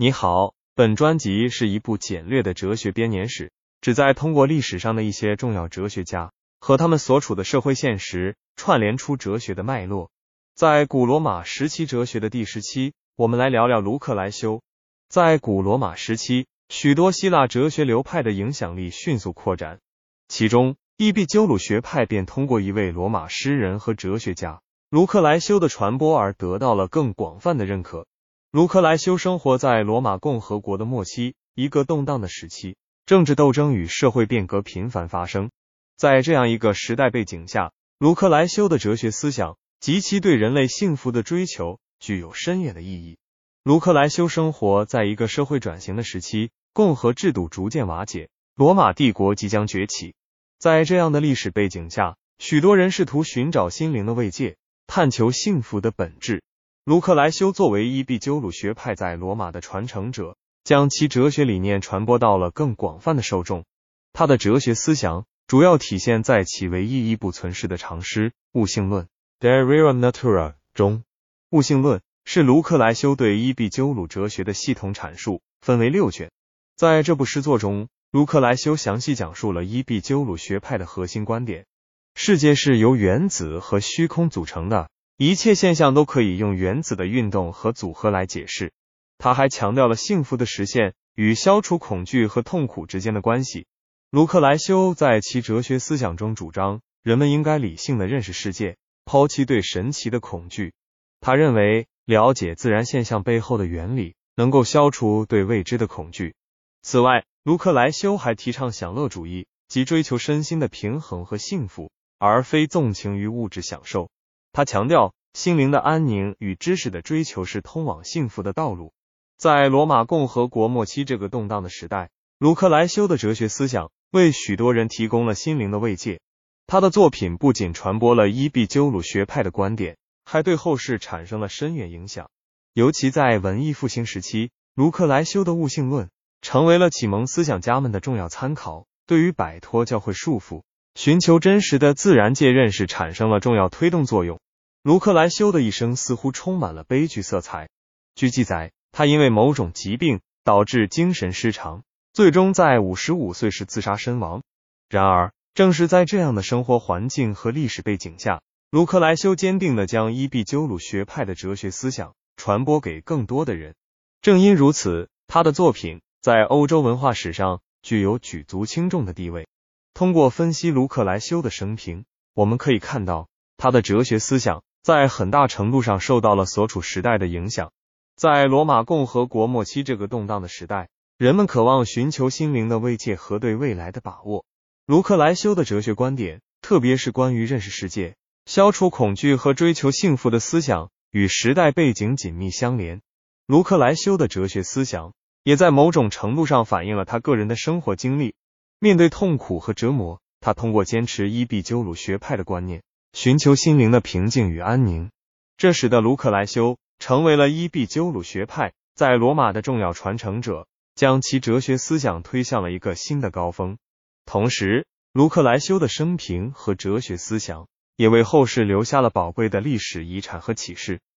你好，本专辑是一部简略的哲学编年史，旨在通过历史上的一些重要哲学家和他们所处的社会现实，串联出哲学的脉络。在古罗马时期哲学的第十期，我们来聊聊卢克莱修。在古罗马时期，许多希腊哲学流派的影响力迅速扩展，其中伊壁鸠鲁学派便通过一位罗马诗人和哲学家卢克莱修的传播而得到了更广泛的认可。卢克莱修生活在罗马共和国的末期，一个动荡的时期，政治斗争与社会变革频繁发生。在这样一个时代背景下，卢克莱修的哲学思想及其对人类幸福的追求具有深远的意义。卢克莱修生活在一个社会转型的时期，共和制度逐渐瓦解，罗马帝国即将崛起。在这样的历史背景下，许多人试图寻找心灵的慰藉，探求幸福的本质。卢克莱修作为伊壁鸠鲁学派在罗马的传承者，将其哲学理念传播到了更广泛的受众。他的哲学思想主要体现在其唯一一部存世的长诗《物性论》（De Rerum Natura） 中。《物性论》是卢克莱修对伊壁鸠鲁哲学的系统阐述，分为六卷。在这部诗作中，卢克莱修详细讲述了伊壁鸠鲁学派的核心观点：世界是由原子和虚空组成的。一切现象都可以用原子的运动和组合来解释。他还强调了幸福的实现与消除恐惧和痛苦之间的关系。卢克莱修在其哲学思想中主张，人们应该理性的认识世界，抛弃对神奇的恐惧。他认为，了解自然现象背后的原理，能够消除对未知的恐惧。此外，卢克莱修还提倡享乐主义，即追求身心的平衡和幸福，而非纵情于物质享受。他强调，心灵的安宁与知识的追求是通往幸福的道路。在罗马共和国末期这个动荡的时代，卢克莱修的哲学思想为许多人提供了心灵的慰藉。他的作品不仅传播了伊壁鸠鲁学派的观点，还对后世产生了深远影响。尤其在文艺复兴时期，卢克莱修的物性论成为了启蒙思想家们的重要参考，对于摆脱教会束缚、寻求真实的自然界认识产生了重要推动作用。卢克莱修的一生似乎充满了悲剧色彩。据记载，他因为某种疾病导致精神失常，最终在五十五岁时自杀身亡。然而，正是在这样的生活环境和历史背景下，卢克莱修坚定地将伊壁鸠鲁学派的哲学思想传播给更多的人。正因如此，他的作品在欧洲文化史上具有举足轻重的地位。通过分析卢克莱修的生平，我们可以看到他的哲学思想。在很大程度上受到了所处时代的影响。在罗马共和国末期这个动荡的时代，人们渴望寻求心灵的慰藉和对未来的把握。卢克莱修的哲学观点，特别是关于认识世界、消除恐惧和追求幸福的思想，与时代背景紧密相连。卢克莱修的哲学思想也在某种程度上反映了他个人的生活经历。面对痛苦和折磨，他通过坚持伊壁鸠鲁学派的观念。寻求心灵的平静与安宁，这使得卢克莱修成为了伊壁鸠鲁学派在罗马的重要传承者，将其哲学思想推向了一个新的高峰。同时，卢克莱修的生平和哲学思想也为后世留下了宝贵的历史遗产和启示。